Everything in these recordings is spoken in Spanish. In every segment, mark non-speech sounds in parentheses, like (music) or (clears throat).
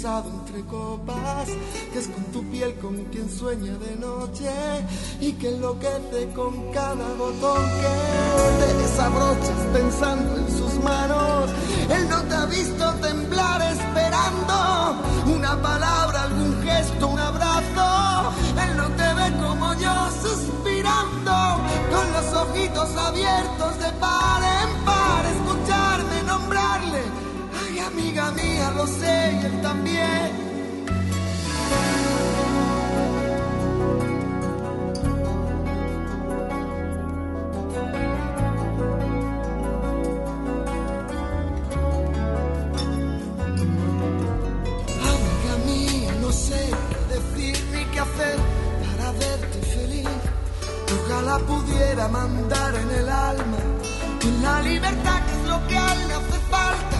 Confesado entre copas, que es con tu piel con quien sueña de noche y que enloquece con cada botón que te desabrochas pensando en sus manos. Él no te ha visto temblar esperando una palabra, algún gesto, un abrazo. Él no te ve como yo suspirando con los ojitos abiertos de par amiga mía, lo sé y él también. Amiga mía, no sé decir ni qué hacer para verte feliz. Ojalá pudiera mandar en el alma en la libertad que es lo que a él le hace falta.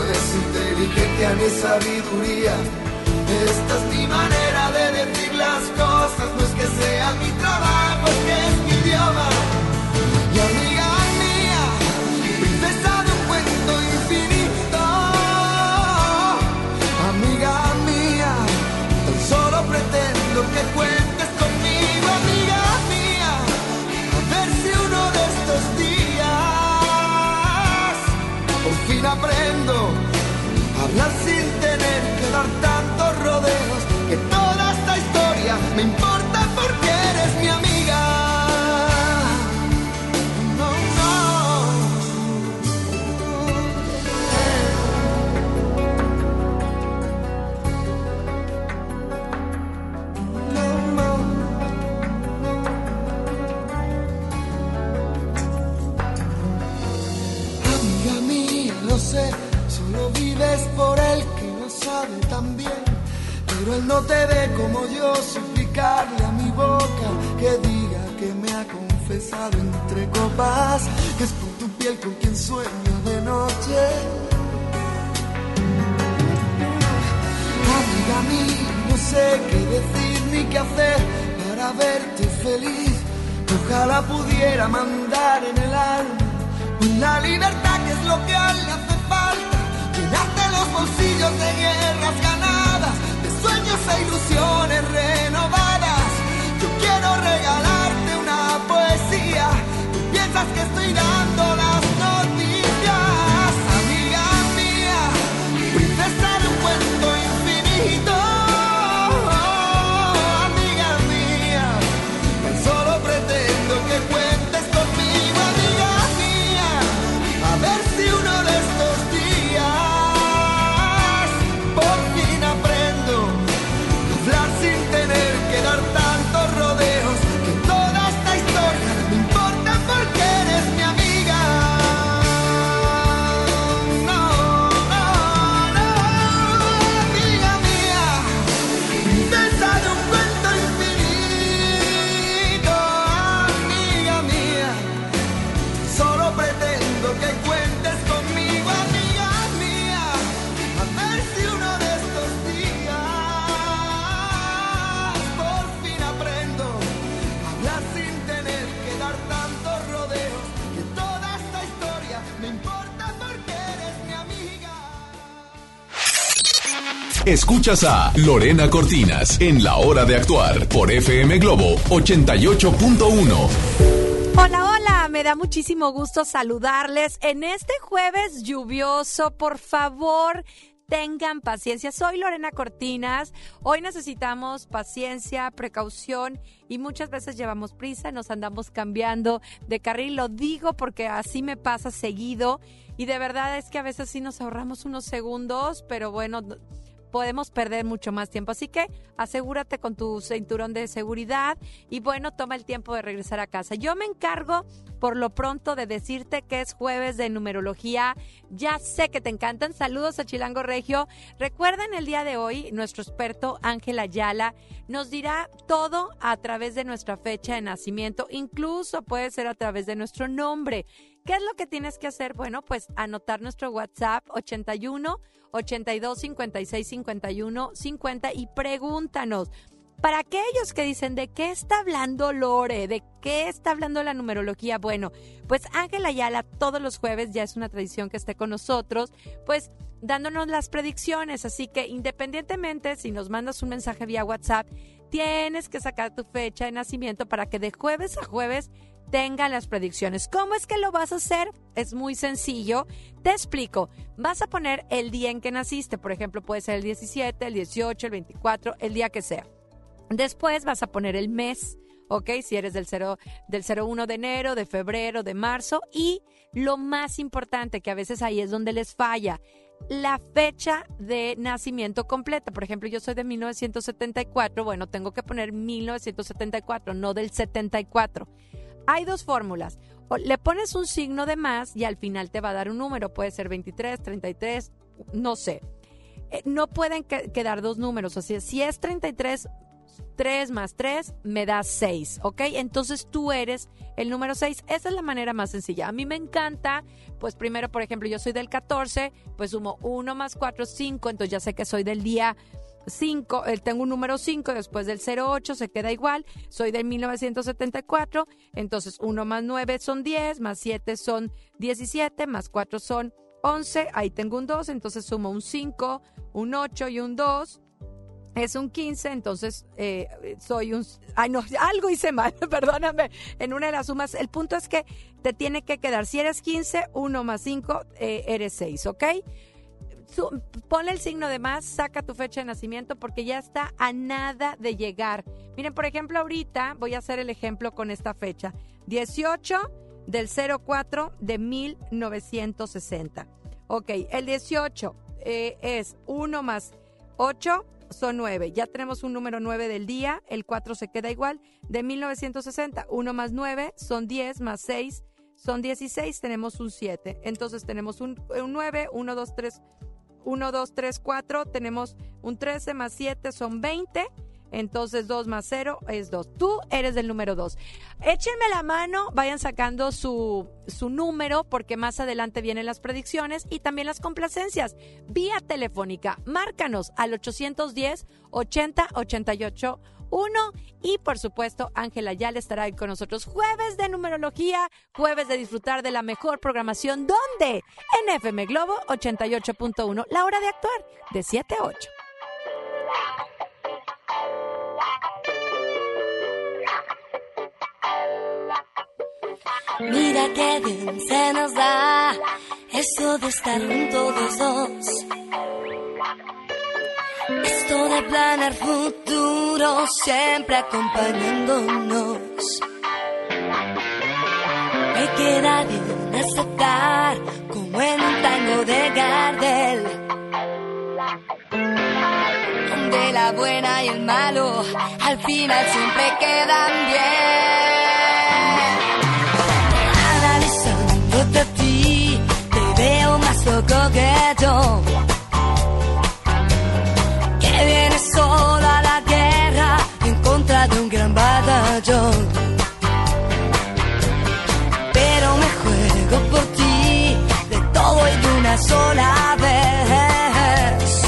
no es inteligencia ni sabiduría. Esta es mi manera de decir las cosas, no es que sea mi trabajo, es que es mi idioma. No te ve como yo, suplicarle a mi boca que diga que me ha confesado entre copas, que es por tu piel con quien sueño de noche. Amiga mía, no sé qué decir ni qué hacer para verte feliz. Ojalá pudiera mandar en el alma la libertad que es lo que a él le hace falta. Llenarte los bolsillos de guerras de sueños ilusiones renovadas. Yo quiero regalarte una poesía. Tú piensas que estoy dando Escuchas a Lorena Cortinas en La Hora de Actuar por FM Globo 88.1. Hola, hola, me da muchísimo gusto saludarles en este jueves lluvioso. Por favor, tengan paciencia. Soy Lorena Cortinas. Hoy necesitamos paciencia, precaución y muchas veces llevamos prisa, nos andamos cambiando de carril. Lo digo porque así me pasa seguido y de verdad es que a veces sí nos ahorramos unos segundos, pero bueno podemos perder mucho más tiempo. Así que asegúrate con tu cinturón de seguridad y bueno, toma el tiempo de regresar a casa. Yo me encargo por lo pronto de decirte que es jueves de numerología. Ya sé que te encantan. Saludos a Chilango Regio. Recuerden el día de hoy, nuestro experto Ángel Ayala nos dirá todo a través de nuestra fecha de nacimiento, incluso puede ser a través de nuestro nombre. ¿Qué es lo que tienes que hacer? Bueno, pues anotar nuestro WhatsApp 81 82 56 51 50 y pregúntanos. Para aquellos que dicen de qué está hablando Lore, de qué está hablando la numerología, bueno, pues Ángela Ayala todos los jueves ya es una tradición que esté con nosotros, pues dándonos las predicciones, así que independientemente si nos mandas un mensaje vía WhatsApp, tienes que sacar tu fecha de nacimiento para que de jueves a jueves tengan las predicciones. ¿Cómo es que lo vas a hacer? Es muy sencillo. Te explico. Vas a poner el día en que naciste. Por ejemplo, puede ser el 17, el 18, el 24, el día que sea. Después vas a poner el mes. ¿ok? Si eres del 0, del 01 de enero, de febrero, de marzo. Y lo más importante, que a veces ahí es donde les falla, la fecha de nacimiento completa. Por ejemplo, yo soy de 1974, bueno, tengo que poner 1974, no del 74. Hay dos fórmulas. le pones un signo de más y al final te va a dar un número. Puede ser 23, 33, no sé. Eh, no pueden quedar dos números. O sea, si es 33, 3 más 3 me da 6, ¿ok? Entonces tú eres el número 6. Esa es la manera más sencilla. A mí me encanta, pues primero, por ejemplo, yo soy del 14, pues sumo 1 más 4, 5, entonces ya sé que soy del día 5, eh, tengo un número 5 después del 08, se queda igual, soy de 1974, entonces 1 más 9 son 10, más 7 son 17, más 4 son 11, ahí tengo un 2, entonces sumo un 5, un 8 y un 2, es un 15, entonces eh, soy un... Ay, no, (laughs) algo hice mal, (laughs) perdóname, en una de las sumas. El punto es que te tiene que quedar, si eres 15, 1 más 5, eh, eres 6, ¿ok? Ponle el signo de más, saca tu fecha de nacimiento porque ya está a nada de llegar. Miren, por ejemplo, ahorita voy a hacer el ejemplo con esta fecha. 18 del 04 de 1960. Ok, el 18 eh, es 1 más 8 son 9. Ya tenemos un número 9 del día, el 4 se queda igual. De 1960, 1 más 9 son 10, más 6 son 16, tenemos un 7. Entonces tenemos un, un 9, 1, 2, 3, 1, 2, 3, 4, tenemos un 13 más 7 son 20. Entonces 2 más 0 es 2. Tú eres del número 2. Échenme la mano, vayan sacando su, su número porque más adelante vienen las predicciones y también las complacencias. Vía telefónica, márcanos al 810 80 88 1 y por supuesto Ángela ya estará ahí con nosotros jueves de numerología, jueves de disfrutar de la mejor programación, ¿dónde? En FM Globo 88.1, la hora de actuar de 7 a 8. Mira qué bien se nos da eso de estar juntos los dos. Esto de planear futuro siempre acompañándonos. Me queda bien aceptar como en un tango de Gardel. Donde la buena y el malo al final siempre quedan bien. Analizándote a ti, te veo más loco que yo sola la guerra en contra de un gran batallón. Pero me juego por ti de todo y de una sola vez.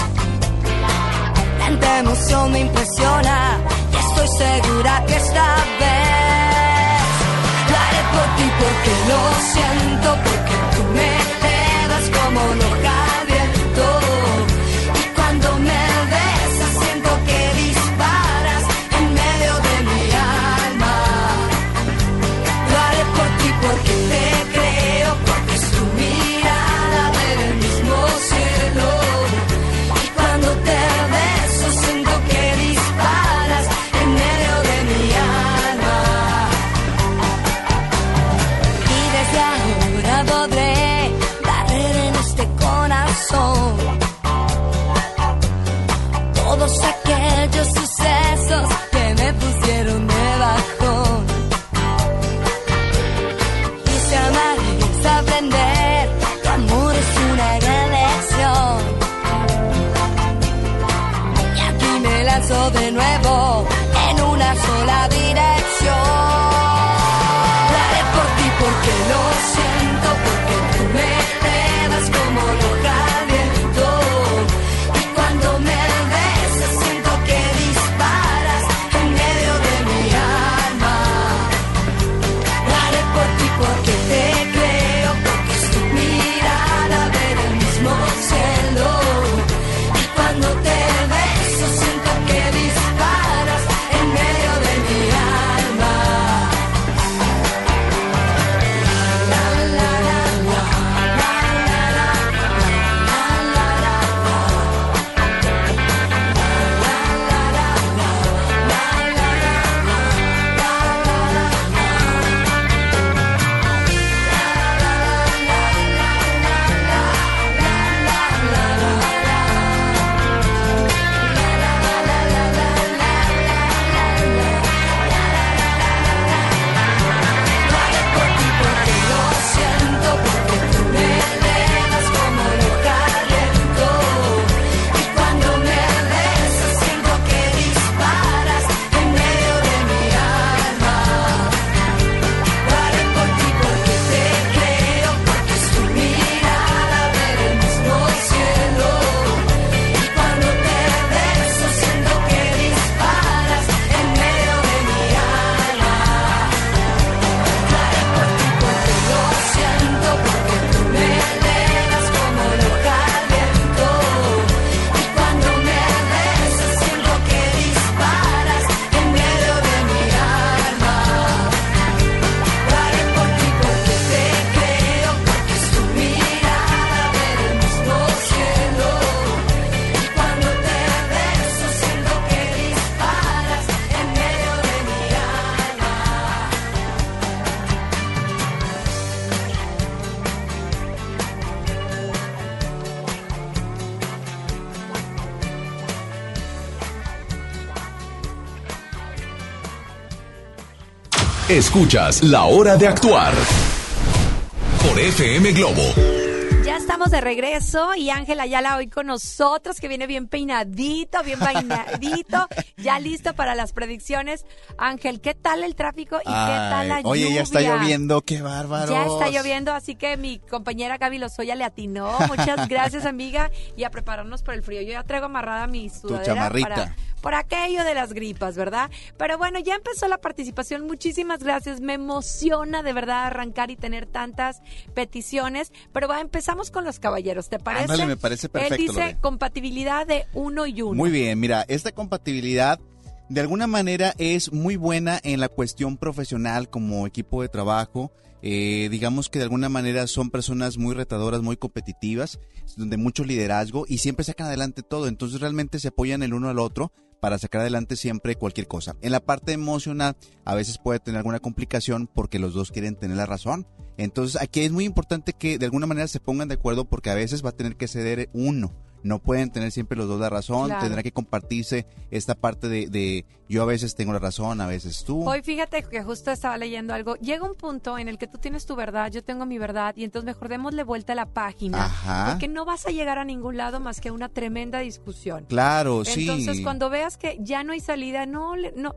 Tanta emoción me impresiona y estoy segura que esta vez lo haré por ti porque lo siento, porque Escuchas La Hora de Actuar por FM Globo. Ya estamos de regreso y Ángel Ayala hoy con nosotros, que viene bien peinadito, bien peinadito, ya listo para las predicciones. Ángel, ¿qué tal el tráfico y qué tal la Ay, Oye, lluvia? ya está lloviendo, qué bárbaro. Ya está lloviendo, así que mi compañera Gaby Lozoya le atinó. Muchas (laughs) gracias, amiga. Y a prepararnos por el frío. Yo ya traigo amarrada mi sudadera chamarrita. para- por aquello de las gripas, ¿verdad? Pero bueno, ya empezó la participación. Muchísimas gracias. Me emociona de verdad arrancar y tener tantas peticiones. Pero va, empezamos con los caballeros, ¿te parece? Ándale, me parece perfecto, Él dice Lore. compatibilidad de uno y uno. Muy bien, mira, esta compatibilidad de alguna manera es muy buena en la cuestión profesional como equipo de trabajo. Eh, digamos que de alguna manera son personas muy retadoras, muy competitivas, donde mucho liderazgo y siempre sacan adelante todo. Entonces realmente se apoyan el uno al otro para sacar adelante siempre cualquier cosa. En la parte emocional a veces puede tener alguna complicación porque los dos quieren tener la razón. Entonces aquí es muy importante que de alguna manera se pongan de acuerdo porque a veces va a tener que ceder uno. No pueden tener siempre los dos la razón, Claro. tendrá que compartirse esta parte de, de yo a veces tengo la razón, a veces tú. Hoy fíjate que justo estaba leyendo algo. Llega un punto en el que tú tienes tu verdad, yo tengo mi verdad, y entonces mejor démosle vuelta a la página. Ajá. Porque no vas a llegar a ningún lado más que a una tremenda discusión. Claro, sí. Entonces, cuando veas que ya no hay salida, no, no,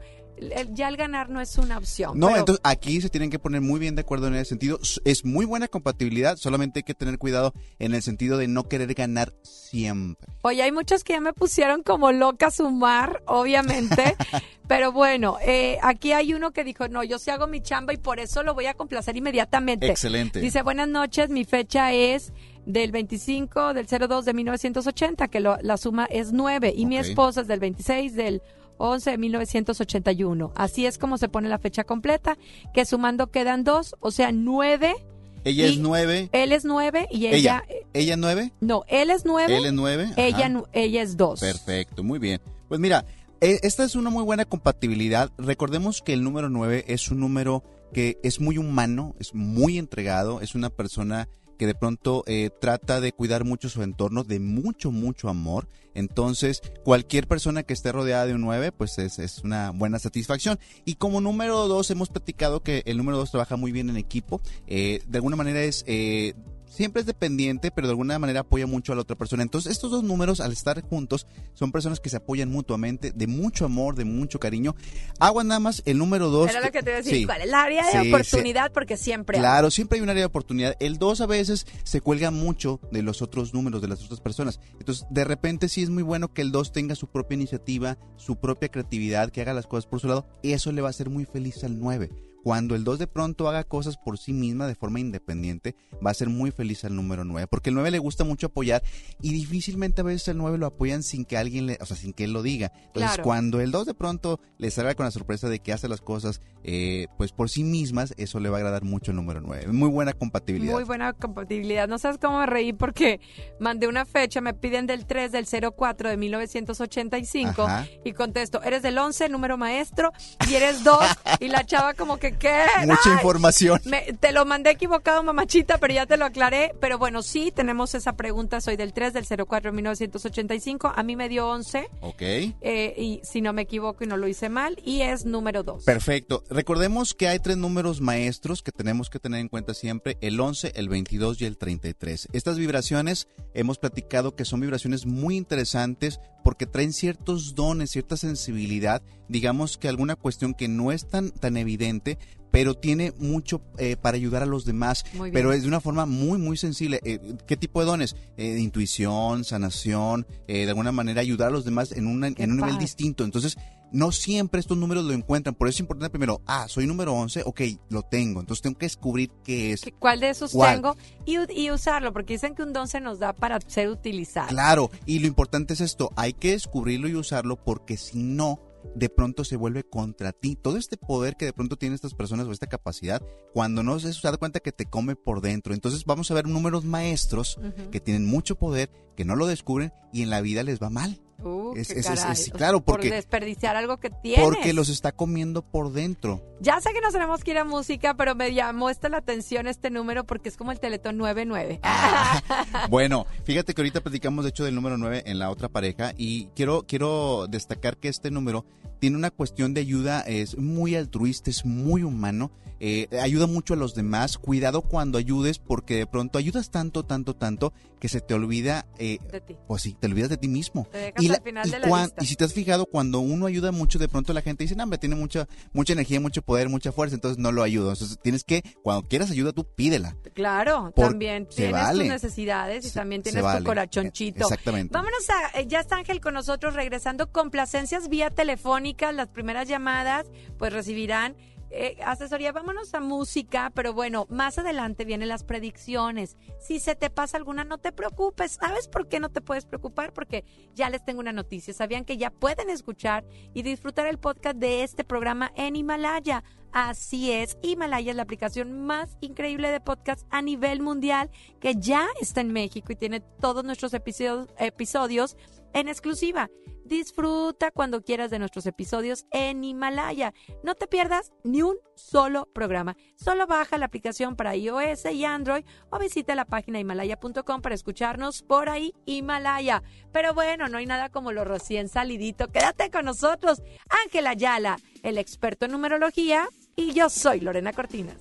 ya el ganar no es una opción. No, Pero- entonces aquí se tienen que poner muy bien de acuerdo en ese sentido. Es muy buena compatibilidad, solamente hay que tener cuidado en el sentido de no querer ganar siempre. Oye, hay muchos que ya me pusieron como loca a sumar, obviamente. (laughs) pero bueno, eh, aquí hay uno que dijo, no, yo sí hago mi chamba y por eso lo voy a complacer inmediatamente. Excelente. Dice, buenas noches, mi fecha es del 25 del 02 de 1980, que lo- la suma es 9, y mi esposa es del 26 del 11 de 1981. Así es como se pone la fecha completa, que sumando quedan dos, o sea, 9. Ella es nueve. Él es 9 y ella... Ella. ¿Ella nueve? No, él es 9. Él es nueve. Ella, Ajá. ella es 2. Perfecto, muy bien. Pues mira, e- esta es una muy buena compatibilidad. Recordemos que el número 9 es un número que es muy humano, es muy entregado, es una persona que de pronto eh, trata de cuidar mucho su entorno, de mucho, mucho amor. Entonces, cualquier persona que esté rodeada de un 9, pues es, es una buena satisfacción. Y como número 2, hemos platicado que el número 2 trabaja muy bien en equipo. Eh, de alguna manera es... eh, siempre es dependiente, pero de alguna manera apoya mucho a la otra persona. Entonces, estos dos números, al estar juntos, son personas que se apoyan mutuamente, de mucho amor, de mucho cariño. Agua nada más, el número dos. Era lo que te iba a decir, Sí. ¿cuál el área de Sí, sí. oportunidad? Porque siempre hay. Claro, siempre hay un área de oportunidad. El 2 a veces se cuelga mucho de los otros números, de las otras personas. Entonces, de repente sí es muy bueno que el 2 tenga su propia iniciativa, su propia creatividad, que haga las cosas por su lado. Y eso le va a hacer muy feliz al 9. Cuando el 2 de pronto haga cosas por sí misma de forma independiente, va a ser muy feliz al número 9. Porque el 9 le gusta mucho apoyar y difícilmente a veces el 9 lo apoyan sin que alguien le, o sea, sin que él lo diga. Entonces, Claro. cuando el 2 de pronto le salga con la sorpresa de que hace las cosas eh, pues por sí mismas, eso le va a agradar mucho al número 9. Muy buena compatibilidad. Muy buena compatibilidad. No sabes cómo me reí porque mandé una fecha, me piden del 3 del 04 de 1985 Ajá. y contesto, eres del 11, número maestro, y eres 2 (laughs) y la chava como que, ¿qué? Mucha Ay, información. me- te lo mandé equivocado, mamachita, pero ya te lo aclaré. Pero bueno, sí, tenemos esa pregunta. Soy del 3 del 04 de 1985. A mí me dio 11. Ok. eh, y si no me equivoco y no lo hice mal, y es número 2. Perfecto. Recordemos que hay tres números maestros que tenemos que tener en cuenta siempre, el 11, el 22 y el 33. Estas vibraciones hemos platicado que son vibraciones muy interesantes porque traen ciertos dones, cierta sensibilidad, digamos que alguna cuestión que no es tan, tan evidente, pero tiene mucho eh, para ayudar a los demás, pero es de una forma muy, muy sensible. Eh, ¿Qué tipo de dones? Eh, intuición, sanación, eh, de alguna manera ayudar a los demás en, una- en un nivel distinto. Entonces, no siempre estos números lo encuentran. Por eso es importante primero, ah, soy número 11, ok, lo tengo. Entonces tengo que descubrir qué es. ¿Qué- ¿Cuál de esos ¿Cuál? tengo? Y, y usarlo, porque dicen que un don se nos da para ser utilizado. Claro, y lo importante es esto, hay que descubrirlo y usarlo porque si no, de pronto se vuelve contra ti. Todo este poder que de pronto tienen estas personas o esta capacidad, cuando no se da cuenta que te come por dentro. Entonces vamos a ver números maestros que tienen mucho poder, que no lo descubren y en la vida les va mal. Uh, Es- claro, porque- Por desperdiciar algo que tienes. Porque los está comiendo por dentro. Ya sé que nos tenemos que ir a música, pero me llamó esta la atención este número porque es como el Teletón 99. (laughs) Bueno, fíjate que ahorita platicamos de hecho del número 9 en la otra pareja y quiero, quiero destacar que este número tiene una cuestión de ayuda, es muy altruista, es muy humano, eh, ayuda mucho a los demás, cuidado cuando ayudes porque de pronto ayudas tanto, tanto, tanto que se te olvida, eh, de ti. pues sí, te olvidas de ti mismo. Te Y, la- al final y de la cuan- lista. y si te has fijado, cuando uno ayuda mucho, de pronto la gente dice, no, hombre, tiene mucha, mucha energía, mucho poder, mucha fuerza, entonces no lo ayudo. Entonces tienes que, cuando quieras ayuda, tú pídela. Claro, Por- también tienes vale. tus necesidades y Se- también tienes vale. tu corazonchito. Exactamente. Vámonos a, eh, ya está Ángel con nosotros regresando complacencias vía telefónica, las primeras llamadas pues recibirán eh, asesoría, vámonos a música, pero bueno, más adelante vienen las predicciones. Si se te pasa alguna, no te preocupes. ¿Sabes por qué no te puedes preocupar? Porque ya les tengo una noticia. ¿Sabían que ya pueden escuchar y disfrutar el podcast de este programa en Himalaya? Así es, Himalaya es la aplicación más increíble de podcast a nivel mundial que ya está en México y tiene todos nuestros episodios, episodios en exclusiva. Disfruta cuando quieras de nuestros episodios en Himalaya. No te pierdas ni un solo programa. Solo baja la aplicación para iOS y Android o visita la página himalaya.com para escucharnos por ahí Himalaya. Pero bueno, no hay nada como lo recién salidito. Quédate con nosotros. Ángela Ayala, el experto en numerología, y yo soy Lorena Cortinas.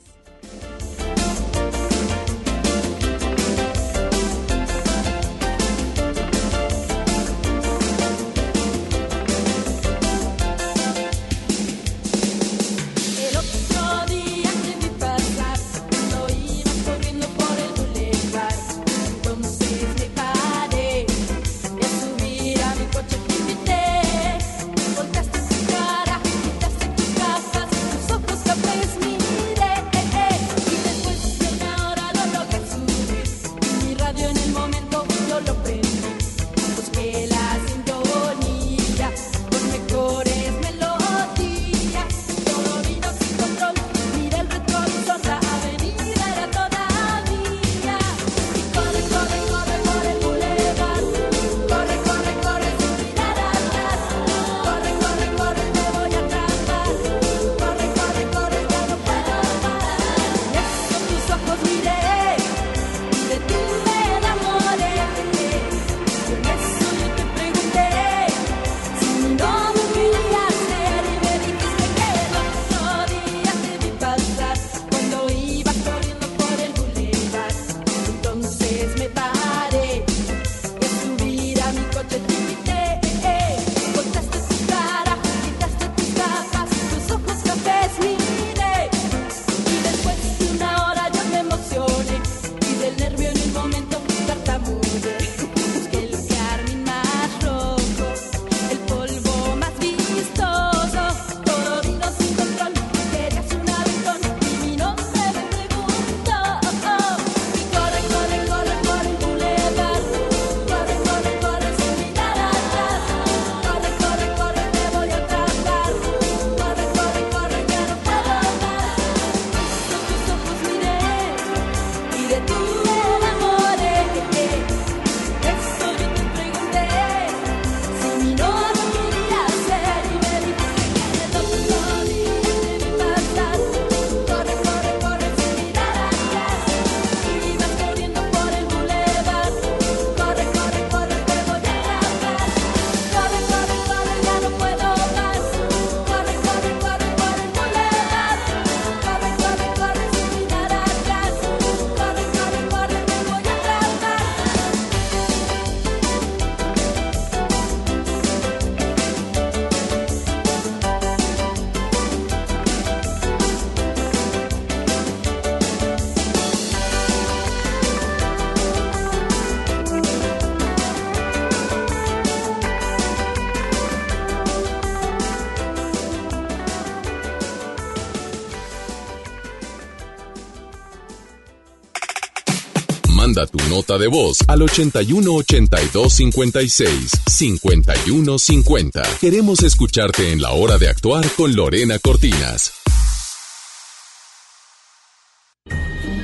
Nota de voz al 81 82 56 51 50. Queremos escucharte en la hora de actuar con Lorena Cortinas.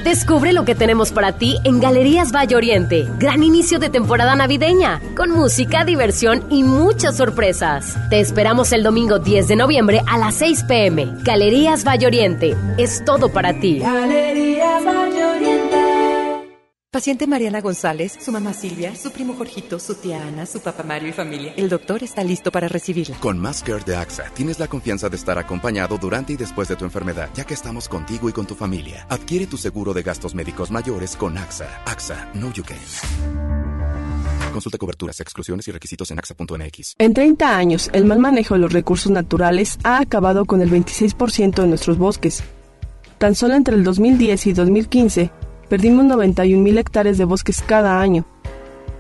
Descubre lo que tenemos para ti en Galerías Valle Oriente. Gran inicio de temporada navideña, con música, diversión y muchas sorpresas. Te esperamos el domingo 10 de noviembre a las 6 pm. Galerías Valle Oriente. Es todo para ti. Oriente. Paciente Mariana González, su mamá Silvia, su primo Jorgito, su tía Ana, su papá Mario y familia. El doctor está listo para recibirla. Con Más Care de AXA tienes la confianza de estar acompañado durante y después de tu enfermedad, ya que estamos contigo y con tu familia. Adquiere tu seguro de gastos médicos mayores con AXA. AXA, no you can. Consulta coberturas, exclusiones y requisitos en AXA.mx. En 30 años, el mal manejo de los recursos naturales ha acabado con el 26% de nuestros bosques. Tan solo entre el 2010 y 2015, perdimos 91.000 hectáreas de bosques cada año.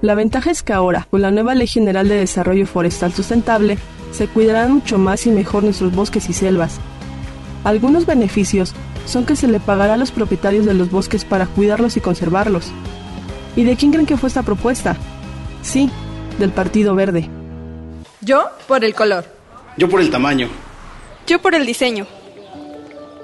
La ventaja es que ahora, con la nueva Ley General de Desarrollo Forestal Sustentable, se cuidarán mucho más y mejor nuestros bosques y selvas. Algunos beneficios son que se le pagará a los propietarios de los bosques para cuidarlos y conservarlos. ¿Y de quién creen que fue esta propuesta? Sí, del Partido Verde. Yo por el color. Yo por el tamaño. Yo por el diseño.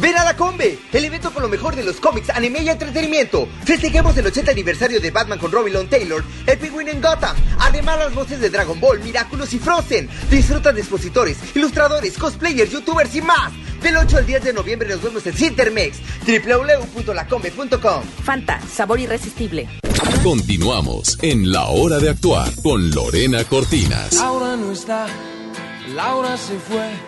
Ven a la Combe, el evento con lo mejor de los cómics, anime y entretenimiento. Festejemos el 80 aniversario de Batman con Robin Long Taylor, el Penguin en Gotham. Además, las voces de Dragon Ball, Miraculous y Frozen. Disfruta de expositores, ilustradores, cosplayers, youtubers y más. Del 8 al 10 de noviembre nos vemos en Cintermex, www.lacombe.com. Fanta, sabor irresistible. Continuamos en La Hora de Actuar con Lorena Cortinas. Laura no está, Laura se fue.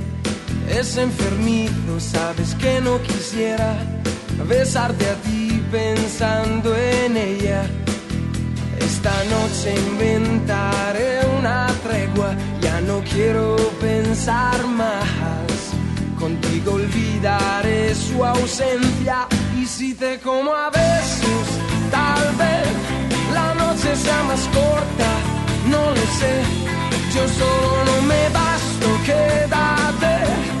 es enfermizo, sabes que no quisiera besarte a ti pensando en ella. Esta noche inventaré una tregua, ya no quiero pensar más. Contigo olvidaré su ausencia y si te como a besos, tal vez la noche sea más corta, no lo sé. Yo solo no me basto, quédate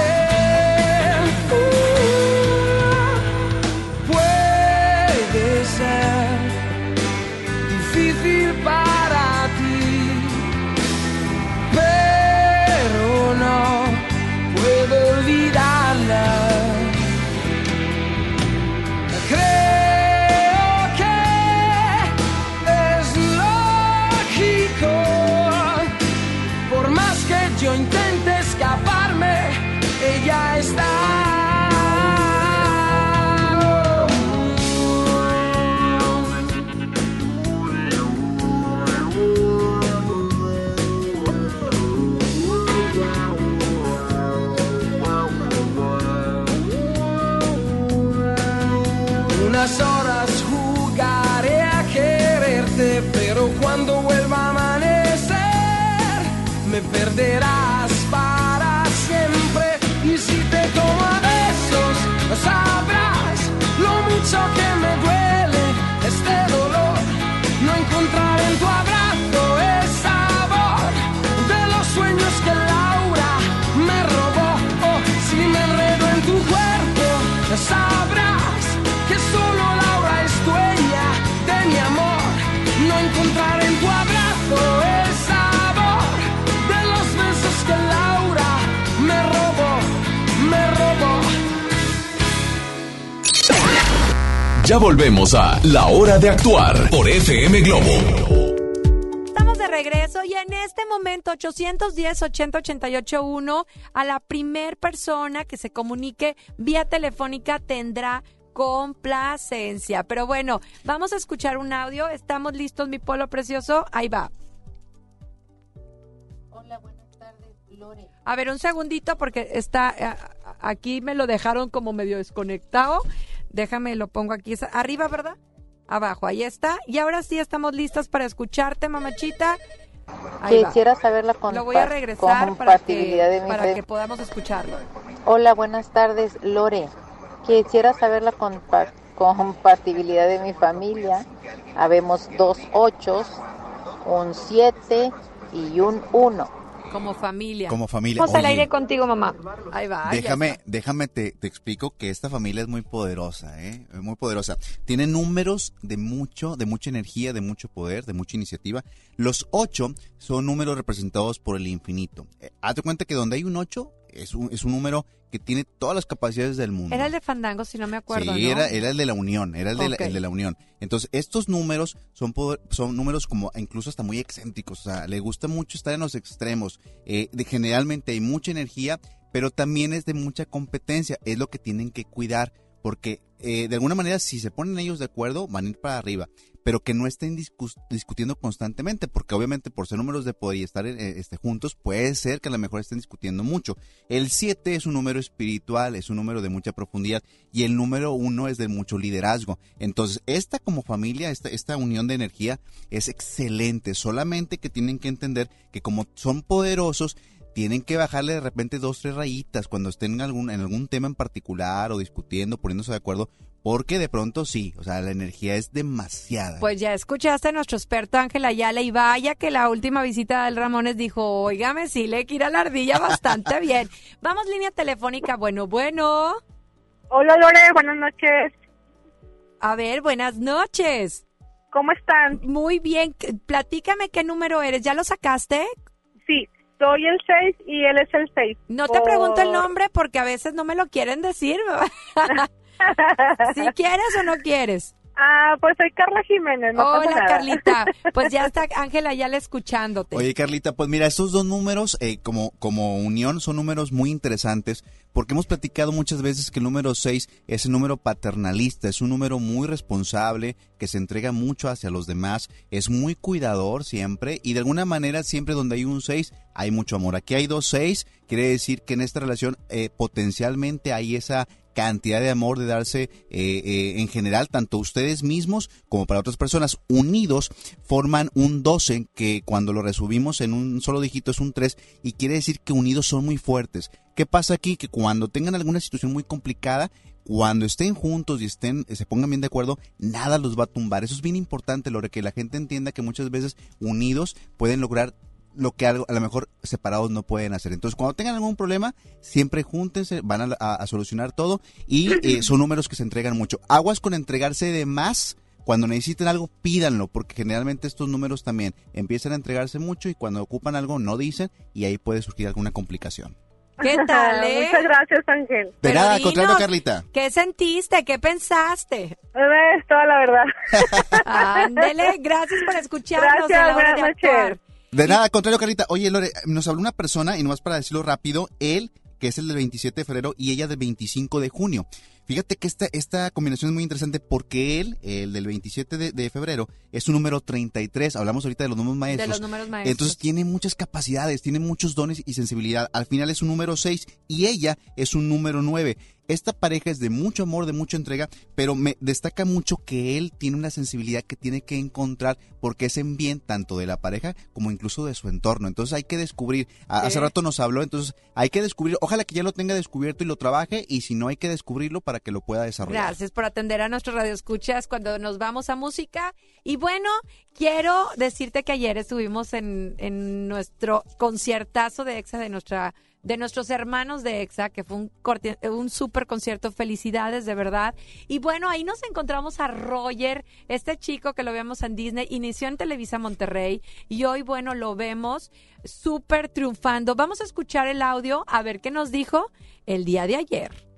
Ya volvemos a La Hora de Actuar por FM Globo. Estamos de regreso y en este momento 810-80-881 a la primer persona que se comunique vía telefónica tendrá complacencia. Pero bueno, vamos a escuchar un audio. ¿Estamos listos, mi polo precioso? Ahí va. Hola, buenas tardes, Lore. A ver, un segundito porque está eh, aquí me lo dejaron como medio desconectado. Déjame, lo pongo aquí. Es Arriba, ¿verdad? Abajo, ahí está. Y ahora sí estamos listas para escucharte, mamachita. Ahí va. Quisiera saber la Lo voy a regresar para que, de mi para fe- que podamos escucharlo. Hola, buenas tardes, Lore. Quisiera saber la compa- compatibilidad de mi familia. Habemos dos ochos, un siete y un uno. Como familia. Como familia. Vamos al aire contigo, mamá. Ahí va. Déjame, déjame te, te explico que esta familia es muy poderosa, ¿eh? Es Muy poderosa. Tiene números de mucho, de mucha energía, de mucho poder, de mucha iniciativa. Los ocho son números representados por el infinito. Eh, hazte cuenta que donde hay un ocho es un, es un número que tiene todas las capacidades del mundo. Era el de Fandango, si no me acuerdo, Sí, ¿no? era, era el de la unión, era el de, la, Ok. el de la unión. Entonces, estos números son, poder- son números como incluso hasta muy excéntricos, o sea, le gusta mucho estar en los extremos. Eh, de, generalmente hay mucha energía, pero también es de mucha competencia, es lo que tienen que cuidar, porque eh, de alguna manera si se ponen ellos de acuerdo, van a ir para arriba, pero que no estén discutiendo constantemente, porque obviamente por ser números de poder y estar eh, este, juntos, puede ser que a lo mejor estén discutiendo mucho. El 7 es un número espiritual, es un número de mucha profundidad, y el número 1 es de mucho liderazgo. Entonces, esta como familia, esta, esta unión de energía es excelente, solamente que tienen que entender que como son poderosos, tienen que bajarle de repente dos, tres rayitas cuando estén en algún, en algún tema en particular o discutiendo, poniéndose de acuerdo, porque de pronto sí, o sea, la energía es demasiada. Pues ya escuchaste a nuestro experto Ángel Ayala y vaya que la última visita del Ramones dijo, óigame, sí le quiera la ardilla bastante (laughs) bien. Vamos línea telefónica, bueno, bueno. Hola Lore, buenas noches. A ver, buenas noches. ¿Cómo están? Muy bien, platícame qué número eres, ¿ya lo sacaste? Sí, soy el 6 y él es el 6. No te pregunto el nombre porque a veces no me lo quieren decir. (laughs) (laughs) ¿Si quieres o no quieres? Ah, pues soy Carla Jiménez, no pasa Hola, nada. Carlita. (laughs) Pues ya está Ángela ya le escuchándote. Oye, Carlita, pues mira, estos dos números eh, como, como unión son números muy interesantes porque hemos platicado muchas veces que el número 6 es el número paternalista, es un número muy responsable, que se entrega mucho hacia los demás, es muy cuidador siempre y de alguna manera siempre donde hay un 6 hay mucho amor. Aquí hay dos 6, quiere decir que en esta relación eh, potencialmente hay esa cantidad de amor de darse eh, eh, en general, tanto ustedes mismos como para otras personas. Unidos forman un 12 que cuando lo resumimos en un solo dígito es un 3 y quiere decir que unidos son muy fuertes. ¿Qué pasa aquí? Que cuando tengan alguna situación muy complicada, cuando estén juntos y estén, se pongan bien de acuerdo, nada los va a tumbar. Eso es bien importante, Lore, que la gente entienda que muchas veces unidos pueden lograr lo que algo, a lo mejor separados no pueden hacer. Entonces, cuando tengan algún problema, siempre júntense, van a, a- a solucionar todo y eh, (clears throat) son números que se entregan mucho. Aguas con entregarse de más. Cuando necesiten algo, pídanlo, porque generalmente estos números también empiezan a entregarse mucho y cuando ocupan algo no dicen y ahí puede surgir alguna complicación. ¿Qué tal, eh? Muchas gracias, Ángel. De Pero nada, contrario, Carlita. ¿Qué sentiste? ¿Qué pensaste? Es toda la verdad. Ándele, gracias por escucharnos Gracias, a la hora buenas de noches. actuar. De nada, al contrario, Carlita. Oye, Lore, nos habló una persona, y nomás para decirlo rápido, él, que es el del 27 de febrero, y ella del 25 de junio. Fíjate que esta, esta combinación es muy interesante porque él, el del 27 de, de febrero, es un número 33. Hablamos ahorita de los números maestros. De los números maestros. Entonces tiene muchas capacidades, tiene muchos dones y sensibilidad. Al final es un número 6 y ella es un número 9. Esta pareja es de mucho amor, de mucha entrega, pero me destaca mucho que él tiene una sensibilidad que tiene que encontrar porque es en bien tanto de la pareja como incluso de su entorno. Entonces hay que descubrir, hace rato nos habló, entonces hay que descubrir, ojalá que ya lo tenga descubierto y lo trabaje y si no hay que descubrirlo para que lo pueda desarrollar. Gracias por atender a nuestros radioescuchas cuando nos vamos a música. Y bueno, quiero decirte que ayer estuvimos en, en nuestro conciertazo de EXA de nuestra de nuestros hermanos de EXA, que fue un, un super concierto. Felicidades, de verdad. Y bueno, ahí nos encontramos a Roger, este chico que lo vemos en Disney, inició en Televisa Monterrey y hoy, bueno, lo vemos súper triunfando. Vamos a escuchar el audio a ver qué nos dijo el día de ayer.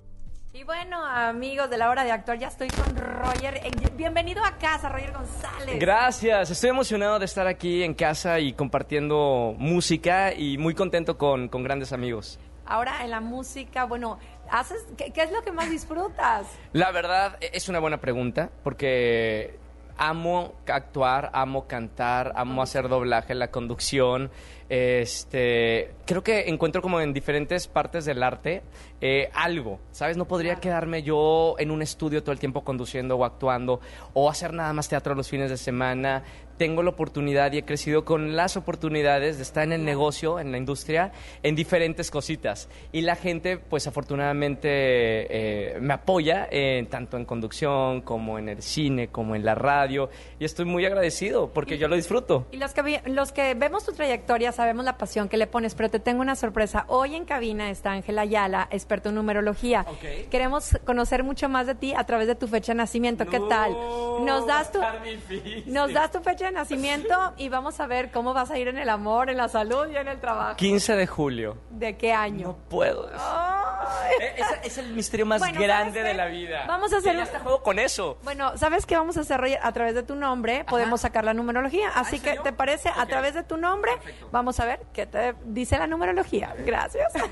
Y bueno, amigos de la hora de actuar, ya estoy con Roger. Eh, Bienvenido a casa, Roger González. Gracias, estoy emocionado de estar aquí en casa y compartiendo música y muy contento con, con grandes amigos. Ahora en la música, bueno, haces ¿qué, qué es lo que más disfrutas? La verdad e- es una buena pregunta porque amo actuar, amo cantar, amo hacer doblaje, la conducción. Este, creo que encuentro como en diferentes partes del arte eh, algo, ¿sabes? No podría quedarme yo en un estudio todo el tiempo conduciendo o actuando o hacer nada más teatro los fines de semana. Tengo la oportunidad y he crecido con las oportunidades de estar en el negocio, en la industria, en diferentes cositas. Y la gente, pues afortunadamente, eh, me apoya eh, tanto en conducción como en el cine, como en la radio. Y estoy muy agradecido porque yo lo disfruto. Y los que, vi- los que vemos tu trayectoria sabemos la pasión que le pones, pero te tengo una sorpresa. Hoy en cabina está Ángela Ayala, experto en numerología. Queremos conocer mucho más de ti a través de tu fecha de nacimiento. ¿Qué tal? Nos das tu, nos das tu fecha de nacimiento y vamos a ver cómo vas a ir en el amor, en la salud y en el trabajo. 15 de julio. ¿De qué año? No puedo. Eh, Es, es el misterio más Bueno, grande ¿sabes de la vida. Vamos a hacer un- juego con eso. Bueno, ¿sabes qué vamos a hacer, Roger? A través de tu nombre podemos sacar la numerología. Así que, ¿te parece? A través de tu nombre vamos a ver qué te dice la numerología. Gracias. (laughs)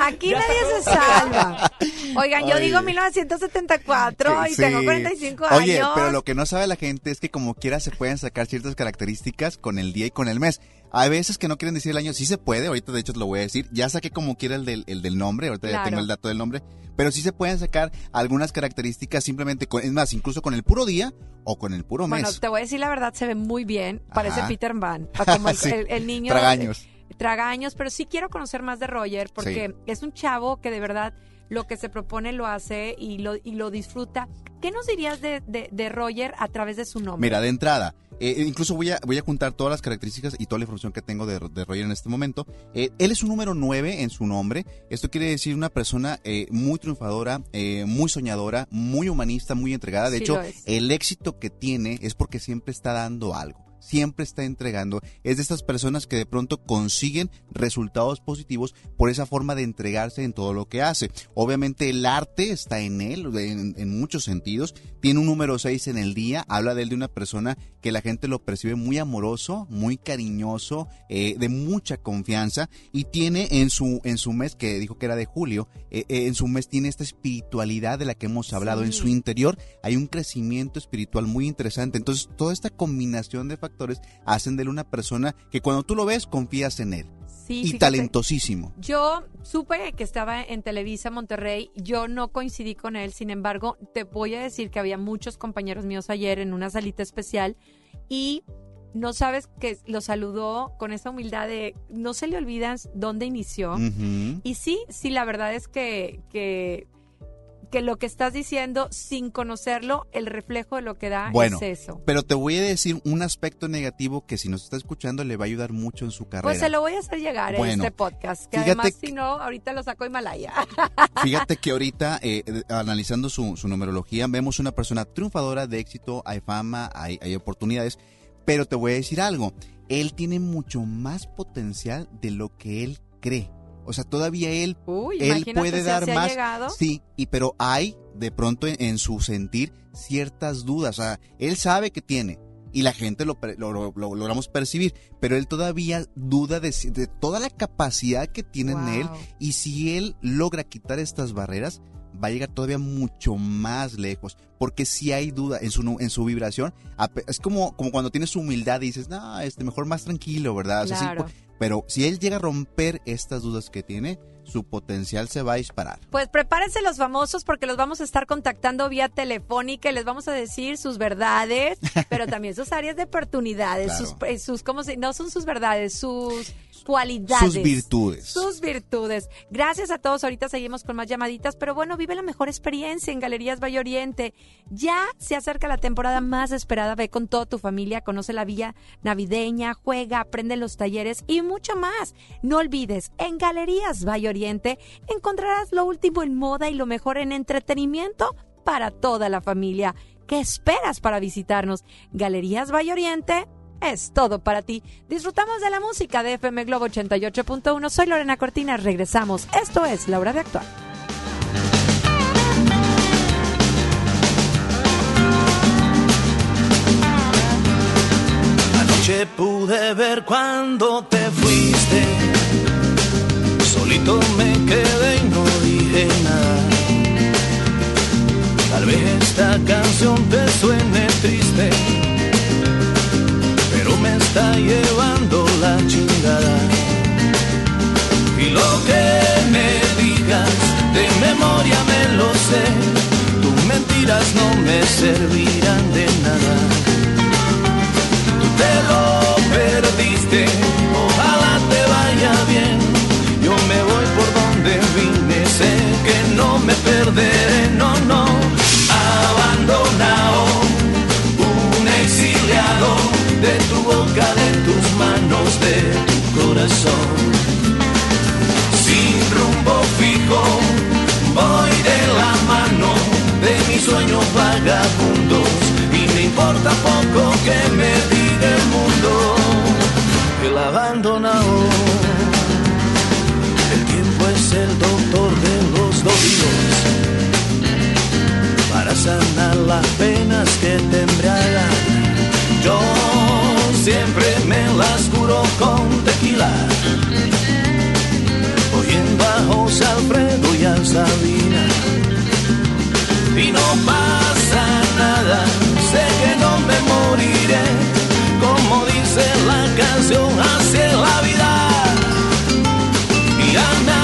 Aquí Ya nadie se salva. Oigan, yo Ay. digo 1974 y Sí. tengo 45 años. Oye, pero lo que no sabe la gente es que como quiera se pueden sacar ciertas características con el día y con el mes. Hay veces que no quieren decir el año, sí se puede, ahorita de hecho te lo voy a decir, ya saqué como quiera el del, el del nombre, ahorita ya tengo el dato del nombre, pero sí se pueden sacar algunas características simplemente, con, es más, incluso con el puro día o con el puro mes. Bueno, te voy a decir la verdad, se ve muy bien. Parece Ajá. Peter Pan. Como el, (laughs) Sí. el- el niño. Tragaños. eh, tragaños, pero sí quiero conocer más de Roger porque es un chavo que de verdad lo que se propone lo hace y lo, y lo disfruta. ¿Qué nos dirías de, de- de Roger a través de su nombre? Mira, de entrada, eh, incluso voy a, voy a juntar todas las características y toda la información que tengo de, de Roger en este momento. Eh, él es un número 9 en su nombre. Esto quiere decir una persona eh, muy triunfadora, eh, muy soñadora, muy humanista, muy entregada. De Sí hecho, el éxito que tiene es porque siempre está dando algo. Siempre está entregando. Es de estas personas que de pronto consiguen resultados positivos por esa forma de entregarse en todo lo que hace. Obviamente el arte está en él, en, en muchos sentidos. Tiene un número 6 en el día, habla de él de una persona que la gente lo percibe muy amoroso, muy cariñoso, eh, de mucha confianza y tiene en su, en su mes, que dijo que era de julio, eh, eh, en su mes tiene esta espiritualidad de la que hemos hablado. En su interior hay un crecimiento espiritual muy interesante. Entonces, toda esta combinación de factores hacen de él una persona que cuando tú lo ves confías en él. Sí, y fíjate, talentosísimo. Yo supe que estaba en Televisa Monterrey, yo no coincidí con él, sin embargo, te voy a decir que había muchos compañeros míos ayer en una salita especial y no sabes que lo saludó con esa humildad de no se le olvidan dónde inició. Y sí, sí, la verdad es que, que, que lo que estás diciendo sin conocerlo, el reflejo de lo que da Bueno, es eso. pero te voy a decir un aspecto negativo que si nos está escuchando le va a ayudar mucho en su carrera. Pues se lo voy a hacer llegar en este podcast, que además que- si no, ahorita lo saco Himalaya. (laughs) Fíjate que ahorita, eh, eh, analizando su, su numerología, vemos una persona triunfadora de éxito, hay fama, hay, hay oportunidades, pero te voy a decir algo, él tiene mucho más potencial de lo que él cree. O sea, todavía él, Uy, él puede si dar ha más. llegado. Sí, y pero hay de pronto en, en su sentir ciertas dudas. O sea, él sabe que tiene y la gente lo, lo- lo- lo logramos percibir, pero él todavía duda de, si- de toda la capacidad que tiene en él y si él logra quitar estas barreras, va a llegar todavía mucho más lejos, porque si hay duda en su, en su vibración, es como, como cuando tienes humildad y dices, no, este, mejor más tranquilo, ¿verdad? O sea, sí, Claro. po- pero si él llega a romper estas dudas que tiene, su potencial se va a disparar. Pues prepárense los famosos porque los vamos a estar contactando vía telefónica y les vamos a decir sus verdades, (laughs) pero también sus áreas de oportunidades, Claro. sus, eh, sus ¿cómo se? No son sus verdades, sus cualidades. Sus virtudes. Sus virtudes. Gracias a todos. Ahorita seguimos con más llamaditas, pero bueno, vive la mejor experiencia en Galerías Valle Oriente. Ya se acerca la temporada más esperada. Ve con toda tu familia, conoce la vía navideña, juega, aprende los talleres y mucho más. No olvides, en Galerías Valle Oriente encontrarás lo último en moda y lo mejor en entretenimiento para toda la familia. ¿Qué esperas para visitarnos? Galerías Valle Oriente es todo para ti. Disfrutamos de la música de FM Globo 88.1. Soy Lorena Cortina. Regresamos. Esto es La Hora de Actuar. Anoche pude ver cuando te fuiste. Solito me quedé y no dije nada. Tal vez esta canción te suene triste, está llevando la chingada. Y lo que me digas de memoria me lo sé. Tus mentiras no me servirán que me diga el mundo. El abandonado, el tiempo es el doctor de los dolidos para sanar las penas que te. Yo siempre me las curo con tequila oyendo a José Alfredo y a Sabina. Y no pasa nada, moriré, como dice la canción, así es la vida. Y anda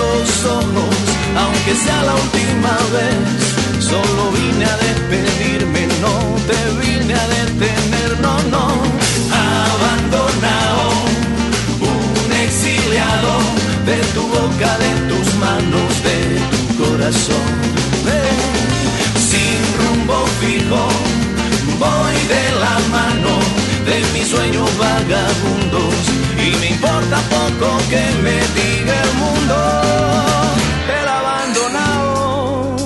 los ojos, aunque sea la última vez, solo vine a despedirme, no te vine a detener, no, no, abandonado un exiliado de tu boca, de tus manos, de tu corazón. Ven, sin rumbo fijo, de la mano de mis sueños vagabundos y me importa poco que me diga el mundo. El abandonado.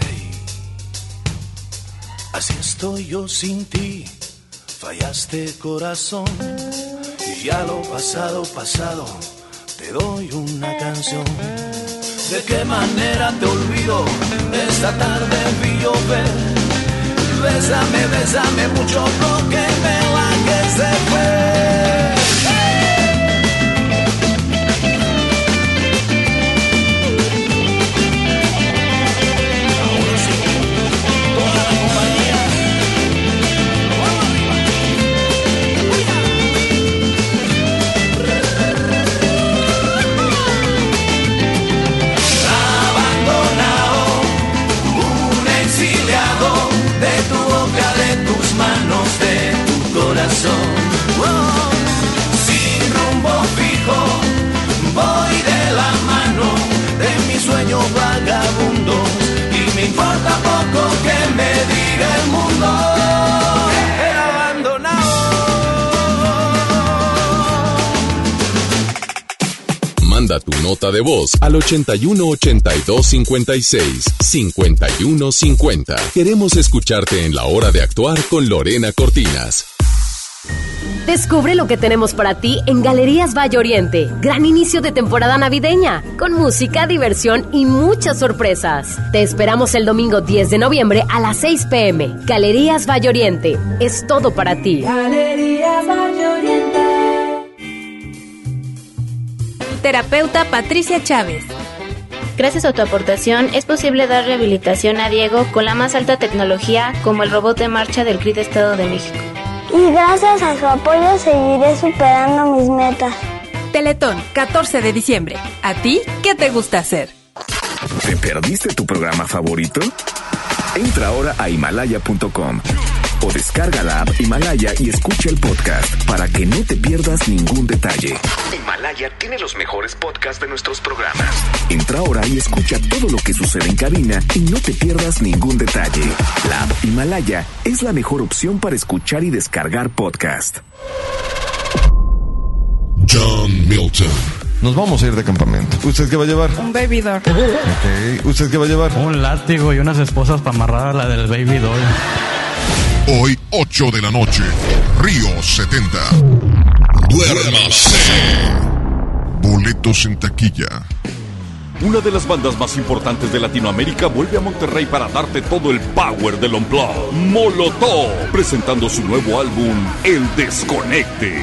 Hey, Así estoy yo sin ti fallaste corazón y ya lo pasado, pasado, te doy una canción. ¿De qué manera te olvido? Esta tarde vi llover. Bésame, bésame mucho porque me la que se fue. Oh, sin rumbo fijo, voy de la mano de mi sueño vagabundo y me importa poco que me diga el mundo. Manda tu nota de voz al 81 82 56 51 50. Queremos escucharte en la hora de actuar con Lorena Cortinas. Descubre lo que tenemos para ti en Galerías Valle Oriente. Gran inicio de temporada navideña, con música, diversión y muchas sorpresas. Te esperamos el domingo 10 de noviembre a las 6 pm. Galerías Valle Oriente. Es todo para ti. Galerías Valle Oriente. Terapeuta Patricia Chávez. Gracias a tu aportación es posible dar rehabilitación a Diego con la más alta tecnología como el robot de marcha del CRID Estado de México. Y gracias a su apoyo seguiré superando mis metas. Teletón, 14 de diciembre. ¿A ti qué te gusta hacer? ¿Te perdiste tu programa favorito? Entra ahora a himalaya.com o descarga la app Himalaya y escucha el podcast para que no te pierdas ningún detalle. Himalaya tiene los mejores podcasts de nuestros programas. Entra ahora y escucha todo lo que sucede en cabina y no te pierdas ningún detalle. La app Himalaya es la mejor opción para escuchar y descargar podcast. John Milton. Nos vamos a ir de campamento. ¿Usted qué va a llevar? Un baby doll. ¿Usted qué va a llevar? Un látigo y unas esposas para amarrar a la del baby doll. Hoy, 8 de la noche, Río 70. Duérmase. Boletos en taquilla. Una de las bandas más importantes de Latinoamérica vuelve a Monterrey para darte todo el power del Unplugged. Molotov, presentando su nuevo álbum, El Desconecte.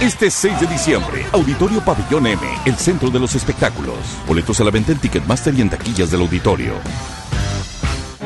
Este 6 de diciembre, Auditorio Pabellón M, el centro de los espectáculos. Boletos a la venta en Ticketmaster y en taquillas del auditorio.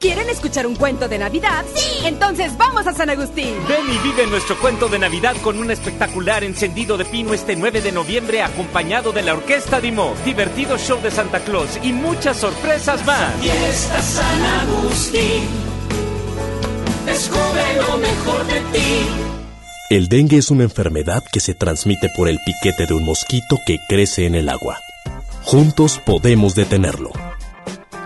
¿Quieren escuchar un cuento de Navidad? ¡Sí! Entonces vamos a San Agustín. Ven y vive nuestro cuento de Navidad con un espectacular encendido de pino este 9 de noviembre acompañado de la Orquesta Dimo, divertido show de Santa Claus y muchas sorpresas más. Fiesta San Agustín, descubre lo mejor de ti. El dengue es una enfermedad que se transmite por el piquete de un mosquito que crece en el agua. Juntos podemos detenerlo.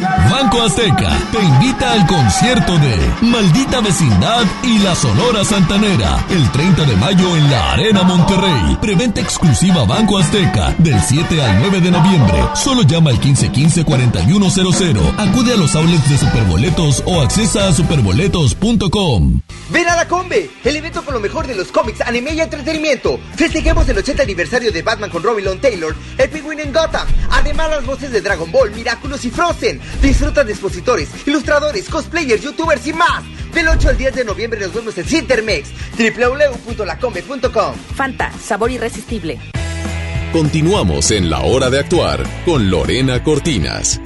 Banco Azteca te invita al concierto de Maldita Vecindad y la Sonora Santanera el 30 de mayo en la Arena Monterrey. Preventa exclusiva Banco Azteca del 7 al 9 de noviembre. Solo llama al 1515-4100. Acude a los outlets de Superboletos o accesa a superboletos.com. Ven a la Combe, el evento con lo mejor de los cómics, anime y entretenimiento. Festejemos el 80 aniversario de Batman con Robin Taylor, el Penguin en Gotham. Además, las voces de Dragon Ball, Miraculous y Frozen. Disfruta de expositores, ilustradores, cosplayers, youtubers y más. Del 8 al 10 de noviembre nos vemos en Cintermex, www.lacombe.com. Fanta, sabor irresistible. Continuamos en la hora de actuar con Lorena Cortinas.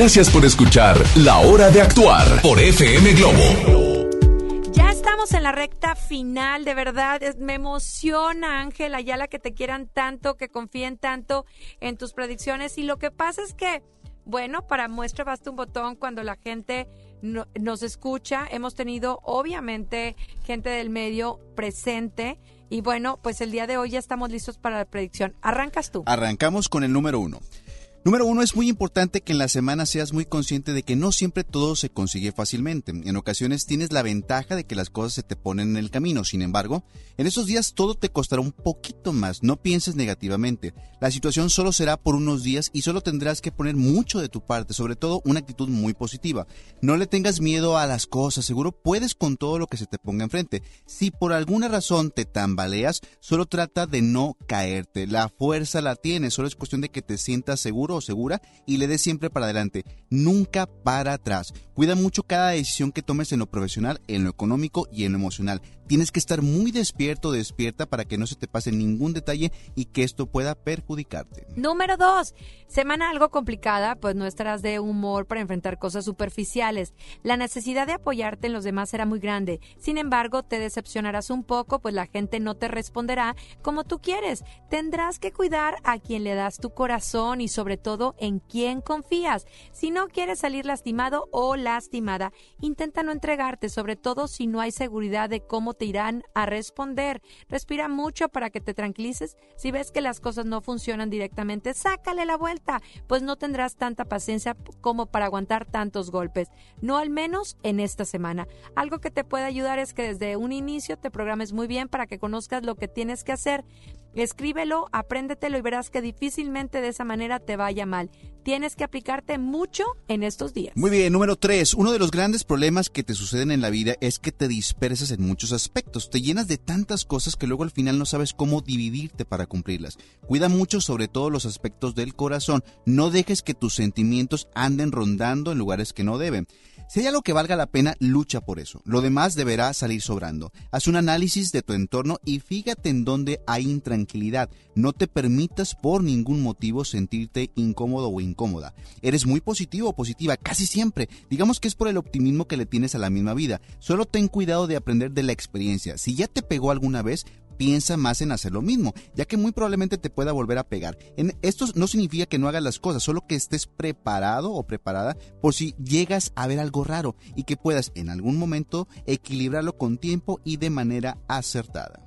Gracias por escuchar La Hora de Actuar por FM Globo. Ya estamos en la recta final, de verdad. es- Me emociona, Ángel Ayala, que te quieran tanto, que confíen tanto en tus predicciones. Y lo que pasa es que, bueno, para muestra basta un botón cuando la gente no- nos escucha. Hemos tenido, obviamente, gente del medio presente. Y bueno, pues el día de hoy ya estamos listos para la predicción. Arrancas tú. Arrancamos con el número uno. Número uno, es muy importante que en la semana seas muy consciente de que no siempre todo se consigue fácilmente. En ocasiones tienes la ventaja de que las cosas se te ponen en el camino. Sin embargo, en esos días todo te costará un poquito más. No pienses negativamente. La situación solo será por unos días y solo tendrás que poner mucho de tu parte, sobre todo una actitud muy positiva. No le tengas miedo a las cosas, seguro puedes con todo lo que se te ponga enfrente. Si por alguna razón te tambaleas, solo trata de no caerte. La fuerza la tienes, solo es cuestión de que te sientas seguro o segura y le des siempre para adelante, nunca para atrás. Cuida mucho cada decisión que tomes en lo profesional, en lo económico y en lo emocional. Tienes que estar muy despierto, despierta para que no se te pase ningún detalle y que esto pueda perjudicarte. Número dos, semana algo complicada, pues no estarás de humor para enfrentar cosas superficiales. La necesidad de apoyarte en los demás será muy grande. Sin embargo, te decepcionarás un poco, pues la gente no te responderá como tú quieres. Tendrás que cuidar a quien le das tu corazón y sobre todo en quién confías. Si no quieres salir lastimado o lastimada, intenta no entregarte, sobre todo si no hay seguridad de cómo te irán a responder. Respira mucho para que te tranquilices. Si ves que las cosas no funcionan directamente, sácale la vuelta, pues no tendrás tanta paciencia como para aguantar tantos golpes. No al menos en esta semana. Algo que te puede ayudar es que desde un inicio te programes muy bien para que conozcas lo que tienes que hacer. Escríbelo, apréndetelo y verás que difícilmente de esa manera te vaya mal. Tienes que aplicarte mucho en estos días. Muy bien, número tres. Uno de los grandes problemas que te suceden en la vida es que te dispersas en muchos aspectos. Te llenas de tantas cosas que luego al final no sabes cómo dividirte para cumplirlas. Cuida mucho sobre todo los aspectos del corazón. No dejes que tus sentimientos anden rondando en lugares que no deben. Si hay algo que valga la pena, lucha por eso. Lo demás deberá salir sobrando. Haz un análisis de tu entorno y fíjate en dónde hay intranquilidad. No te permitas por ningún motivo sentirte incómodo o incómoda. Eres muy positivo o positiva, casi siempre. Digamos que es por el optimismo que le tienes a la misma vida. Solo ten cuidado de aprender de la experiencia. Si ya te pegó alguna vez, piensa más en hacer lo mismo, ya que muy probablemente te pueda volver a pegar. En esto no significa que no hagas las cosas, solo que estés preparado o preparada por si llegas a ver algo raro y que puedas en algún momento equilibrarlo con tiempo y de manera acertada.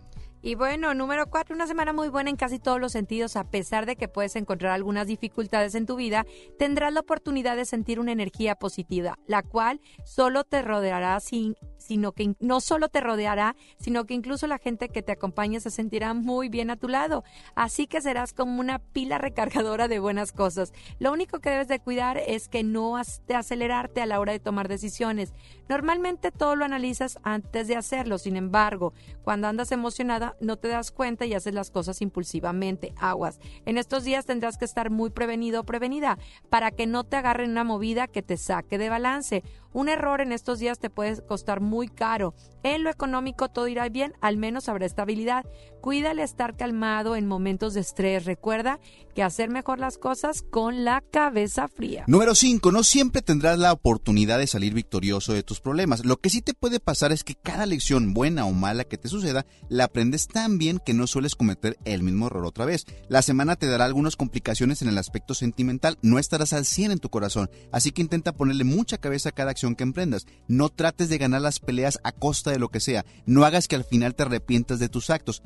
Y bueno, número cuatro, una semana muy buena en casi todos los sentidos. A pesar de que puedes encontrar algunas dificultades en tu vida, tendrás la oportunidad de sentir una energía positiva, la cual solo te rodeará sin sino que no solo te rodeará, sino que incluso la gente que te acompaña se sentirá muy bien a tu lado. Así que serás como una pila recargadora de buenas cosas. Lo único que debes de cuidar es que no de acelerarte a la hora de tomar decisiones. Normalmente todo lo analizas antes de hacerlo, sin embargo, cuando andas emocionada no te das cuenta y haces las cosas impulsivamente. Aguas. En estos días tendrás que estar muy prevenido o prevenida para que no te agarren una movida que te saque de balance. Un error en estos días te puede costar muy caro. En lo económico todo irá bien, al menos habrá estabilidad. Cuida el estar calmado en momentos de estrés. Recuerda que hacer mejor las cosas con la cabeza fría. Número 5. No siempre tendrás la oportunidad de salir victorioso de tus problemas. Lo que sí te puede pasar es que cada lección buena o mala que te suceda la aprendes tan bien que no sueles cometer el mismo error otra vez. La semana te dará algunas complicaciones en el aspecto sentimental. No estarás al 100 en tu corazón. Así que intenta ponerle mucha cabeza a cada acción que emprendas. No trates de ganar las peleas a costa de lo que sea. No hagas que al final te arrepientas de tus actos.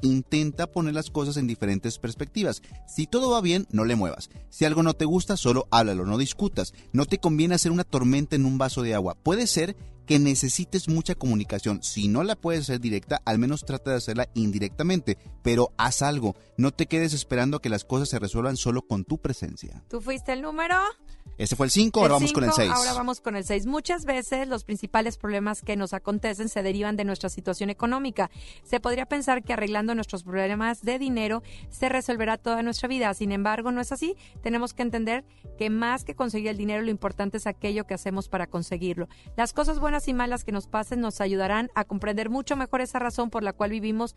Poner las cosas en diferentes perspectivas. Si todo va bien, no le muevas. Si algo no te gusta, solo háblalo, no discutas. No te conviene hacer una tormenta en un vaso de agua. Puede ser que necesites mucha comunicación. Si no la puedes hacer directa, al menos trata de hacerla indirectamente, pero haz algo. No te quedes esperando que las cosas se resuelvan solo con tu presencia. ¿Tú fuiste el número? Este fue el 5, ahora vamos con el 6. Ahora vamos con el 6. Muchas veces los principales problemas que nos acontecen se derivan de nuestra situación económica. Se podría pensar que arreglando nuestros problemas de dinero se resolverá toda nuestra vida. Sin embargo, no es así. Tenemos que entender que más que conseguir el dinero, lo importante es aquello que hacemos para conseguirlo. Las cosas buenas y malas que nos pasen nos ayudarán a comprender mucho mejor esa razón por la cual vivimos,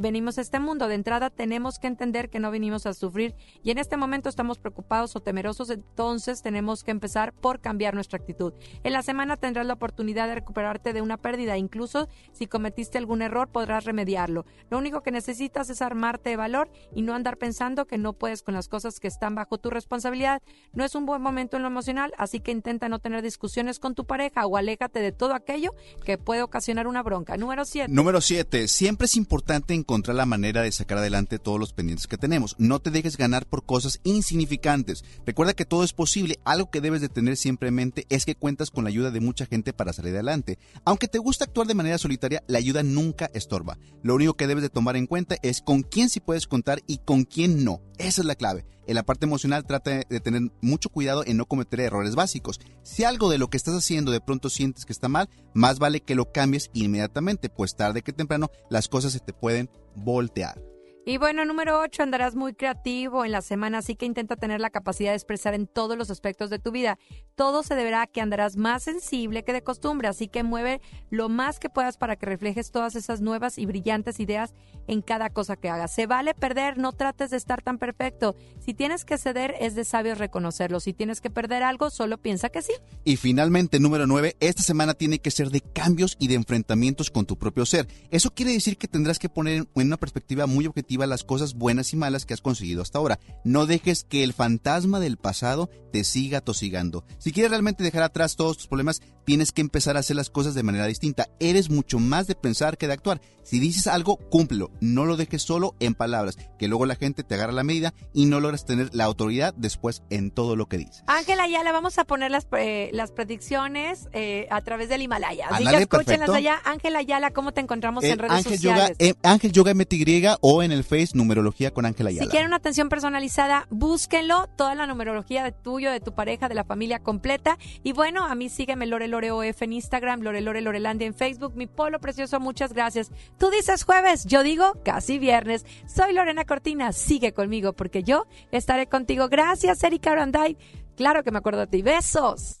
venimos a este mundo. De entrada, tenemos que entender que no venimos a sufrir y en este momento estamos preocupados o temerosos. Entonces, tenemos tenemos que empezar por cambiar nuestra actitud. En la semana tendrás la oportunidad de recuperarte de una pérdida. Incluso si cometiste algún error, podrás remediarlo. Lo único que necesitas es armarte de valor y no andar pensando que no puedes con las cosas que están bajo tu responsabilidad. No es un buen momento en lo emocional, así que intenta no tener discusiones con tu pareja o aléjate de todo aquello que puede ocasionar una bronca. Número 7. Número 7. Siempre es importante encontrar la manera de sacar adelante todos los pendientes que tenemos. No te dejes ganar por cosas insignificantes. Recuerda que todo es posible algo que debes de tener siempre en mente es que cuentas con la ayuda de mucha gente para salir adelante. Aunque te gusta actuar de manera solitaria, la ayuda nunca estorba. Lo único que debes de tomar en cuenta es con quién sí puedes contar y con quién no. Esa es la clave. En la parte emocional trata de tener mucho cuidado en no cometer errores básicos. Si algo de lo que estás haciendo de pronto sientes que está mal, más vale que lo cambies inmediatamente, pues tarde que temprano las cosas se te pueden voltear. Y bueno, número 8, andarás muy creativo en la semana, así que intenta tener la capacidad de expresar en todos los aspectos de tu vida. Todo se deberá a que andarás más sensible que de costumbre, así que mueve lo más que puedas para que reflejes todas esas nuevas y brillantes ideas en cada cosa que hagas. Se vale perder, no trates de estar tan perfecto. Si tienes que ceder, es de sabios reconocerlo. Si tienes que perder algo, solo piensa que sí. Y finalmente, número 9, esta semana tiene que ser de cambios y de enfrentamientos con tu propio ser. Eso quiere decir que tendrás que poner en una perspectiva muy objetiva las cosas buenas y malas que has conseguido hasta ahora. No dejes que el fantasma del pasado te siga tosigando. Si quieres realmente dejar atrás todos tus problemas, tienes que empezar a hacer las cosas de manera distinta. Eres mucho más de pensar que de actuar. Si dices algo, cúmplelo. No lo dejes solo en palabras, que luego la gente te agarra la medida y no logras tener la autoridad después en todo lo que dices. Ángela Ayala, vamos a poner las, eh, las predicciones eh, a través del Himalaya. Así que escúchenlas perfecto. allá. Ángela Ayala, ¿cómo te encontramos en En redes Ángel Yoga, sociales? en Ángel Yoga MTY o en el Face Numerología con Ángel Ayala. Si quieren una atención personalizada, búsquenlo, toda la numerología de tuyo, de tu pareja, de la familia completa. Y bueno, a mí sígueme Lore Lore OF en Instagram, Lore Lore Lorelandia en Facebook. Mi polo precioso, muchas gracias. Tú dices jueves, yo digo casi viernes. Soy Lorena Cortina, sigue conmigo porque yo estaré contigo. Gracias, Erika Aranday. Claro que me acuerdo de ti. Besos.